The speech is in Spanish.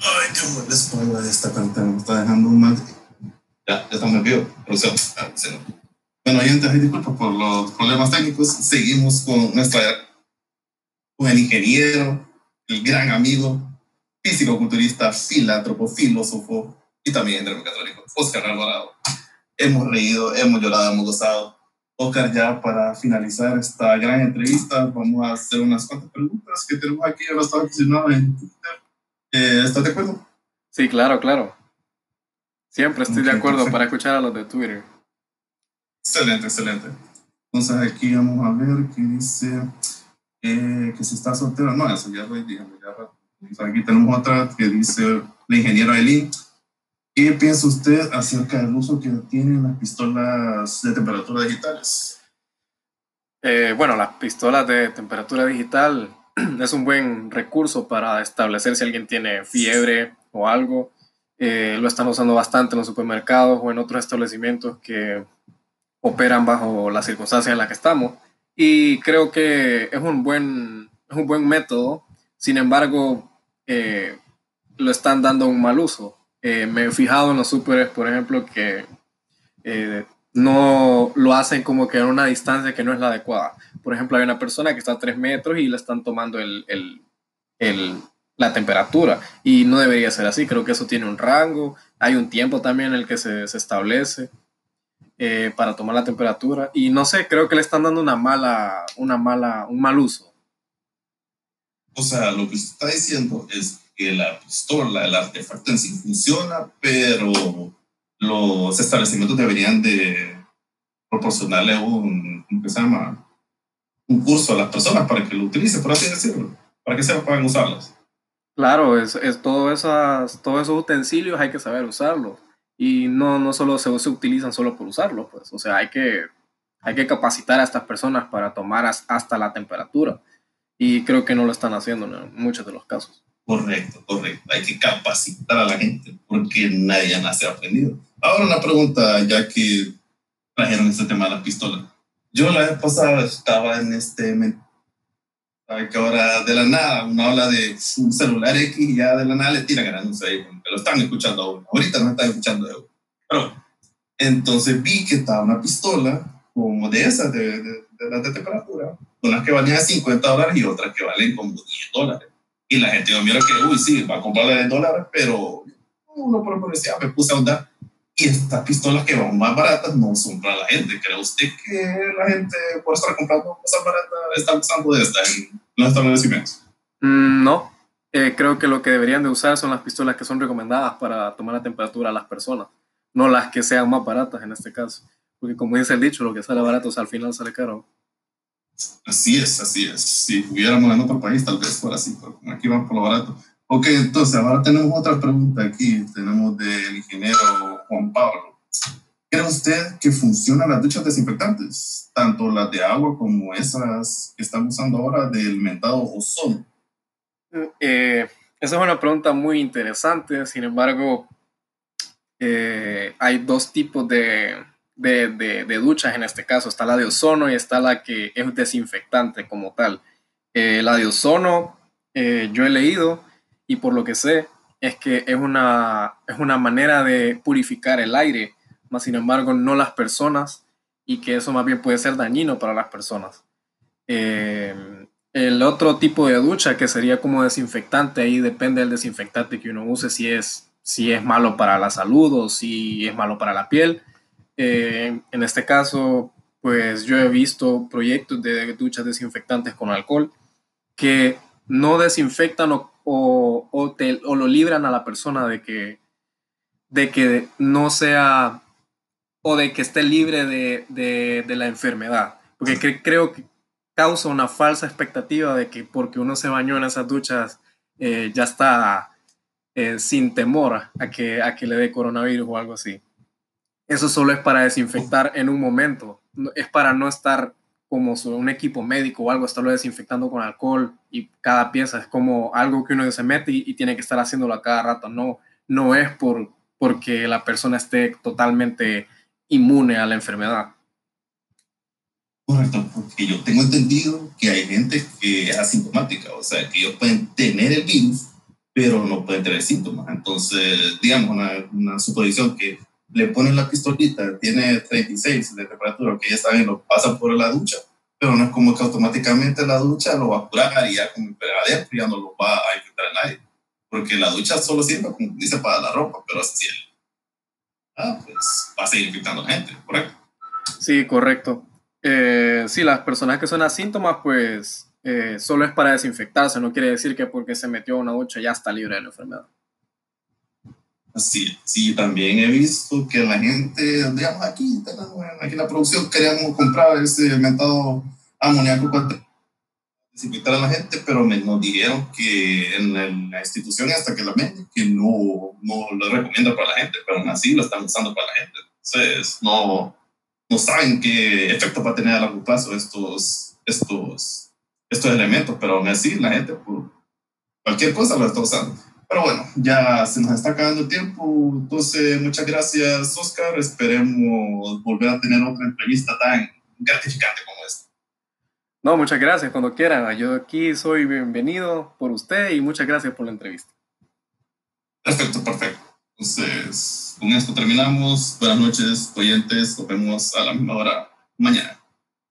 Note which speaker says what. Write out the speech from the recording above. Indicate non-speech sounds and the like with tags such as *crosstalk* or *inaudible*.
Speaker 1: Ay, qué buena espalda esta carta, me está dejando un mal. Ya, ya estamos en vivo. Producción. Ah, sí, no. Bueno, oyentes, disculpas por los problemas técnicos. Seguimos con nuestra, con el ingeniero, el gran amigo, físico-culturista, filántropo, filósofo y también católico, Oscar Alvarado. Hemos reído, hemos llorado, hemos gozado. Oscar, ya para finalizar esta gran entrevista, vamos a hacer unas cuantas preguntas que tenemos aquí. Yo lo estaba mencionando en Twitter. Eh, ¿Estás de acuerdo?
Speaker 2: Sí, claro, claro. Siempre estoy de acuerdo para escuchar a los de Twitter.
Speaker 1: Excelente, excelente. Entonces aquí vamos a ver qué dice eh, que si está soltero. No, eso ya lo digamos, ya Aquí tenemos otra que dice la ingeniera Eileen. ¿Qué piensa usted acerca del uso que tienen las pistolas de temperatura digitales?
Speaker 2: Eh, bueno, las pistolas de temperatura digital *clears throat* es un buen recurso para establecer si alguien tiene fiebre o algo. Eh, lo están usando bastante en los supermercados o en otros establecimientos que operan bajo las circunstancias en las que estamos. Y creo que es un buen, es un buen método, sin embargo, eh, lo están dando un mal uso. Eh, me he fijado en los superes, por ejemplo, que no lo hacen como que a una distancia que no es la adecuada. Por ejemplo, hay una persona que está a 3 metros y le están tomando el, el, el, la temperatura y no debería ser así. Creo que eso tiene un rango, hay un tiempo también en el que se, se establece. Eh, para tomar la temperatura. Y no sé, creo que le están dando una mala, una mala, un mal uso.
Speaker 1: O sea, lo que usted está diciendo es que la pistola, el artefacto en sí funciona, pero los establecimientos deberían de proporcionarle un, ¿qué se llama? Un curso a las personas para que lo utilicen, por así decirlo, para que sepan usarlas.
Speaker 2: Claro, es, es todo esas, todos esos utensilios hay que saber usarlos y no, no solo se, se utilizan solo por usarlo, pues, o sea, hay que, hay que capacitar a estas personas para tomar hasta la temperatura y creo que no lo están haciendo en muchos de los casos.
Speaker 1: Correcto, correcto. Hay que capacitar a la gente porque nadie nace aprendido. Ahora una pregunta, ya que trajeron este tema de las pistolas. Yo la vez pasada estaba en este que ahora de la nada uno habla de un celular X y ya de la nada le el anuncio ahí, porque lo están escuchando ahora. Ahorita no están escuchando Pero entonces vi que estaba una pistola como de esas, de, de, de de temperatura, unas que valían 50 dólares y otras que valen como 10 dólares. Y la gente mira que, uy, sí, va a comprarle de dólares, pero uno por curiosidad me puse a ahondar y estas pistolas que van más baratas no son para la gente. ¿Cree usted que la gente por estar comprando cosas baratas está usando de estas en los establecimientos?
Speaker 2: Mm, no. Eh, creo que lo que deberían de usar son las pistolas que son recomendadas para tomar la temperatura a las personas, no las que sean más baratas en este caso. Porque como dice el dicho, lo que sale barato al final sale caro.
Speaker 1: Así es, así es. Si hubiéramos en otro país, tal vez fuera así, pero aquí van por lo barato. Ok, entonces ahora tenemos otra pregunta aquí. Tenemos del ingeniero Juan Pablo. ¿Cree usted que funcionan las duchas desinfectantes? Tanto las de agua como esas que están usando ahora del mentado ozono.
Speaker 2: Eh, esa es una pregunta muy interesante. Sin embargo, eh, hay dos tipos de, de, de, duchas en este caso. Está la de ozono y está la que es desinfectante como tal. Eh, la de ozono, yo he leído y por lo que sé es que es una, es una manera de purificar el aire, más sin embargo no las personas y que eso más bien puede ser dañino para las personas. Eh, el otro tipo de ducha que sería como desinfectante, ahí depende del desinfectante que uno use, si es, si es malo para la salud o si es malo para la piel. Eh, en este caso, pues yo he visto proyectos de duchas desinfectantes con alcohol que no desinfectan o o, o, lo libran a la persona de que, de que no sea o de que esté libre de, de, la enfermedad. Porque creo que causa una falsa expectativa de que porque uno se bañó en esas duchas eh, ya está eh, sin temor a que, a que le dé coronavirus o algo así. Eso solo es para desinfectar en un momento, es para no estar como un equipo médico o algo, estarlo desinfectando con alcohol y cada pieza es como algo que uno se mete y, tiene que estar haciéndolo a cada rato. No, no es por, porque la persona esté totalmente inmune a la enfermedad.
Speaker 1: Correcto, porque yo tengo entendido que hay gente que es asintomática, o sea, que ellos pueden tener el virus, pero no pueden tener síntomas. Entonces, digamos, una, una suposición que le ponen la pistolita, tiene 36 de temperatura, que ya está bien, lo pasa por la ducha, pero no es como que automáticamente la ducha lo va a curar y ya como adentro ya no lo va a infectar a nadie. Porque la ducha solo sirve, como dice, para la ropa, pero si él, ah, pues va a seguir infectando gente, ¿correcto?
Speaker 2: Sí, correcto. Eh, sí, las personas que son asíntomas, pues eh, solo es para desinfectarse, no quiere decir que porque se metió una ducha ya está libre de la enfermedad.
Speaker 1: Sí, sí, también he visto que la gente, digamos aquí, aquí en la producción queríamos comprar ese mentado amoníaco para desinfectar a la gente, pero me, nos dijeron que en la, institución hasta que la venden, que no, no lo recomienda para la gente, pero aún así lo están usando para la gente. Entonces, no, no saben qué efecto va a tener a largo plazo estos, estos, estos elementos, pero aún así la gente por cualquier cosa lo está usando. Pero bueno, ya se nos está acabando el tiempo, entonces muchas gracias Oscar, esperemos volver a tener otra entrevista tan gratificante como esta.
Speaker 2: No, muchas gracias, cuando quieran, yo aquí soy bienvenido por usted y muchas gracias por la entrevista.
Speaker 1: Perfecto, perfecto. Entonces, con esto terminamos. Buenas noches, oyentes. Nos vemos a la misma hora mañana.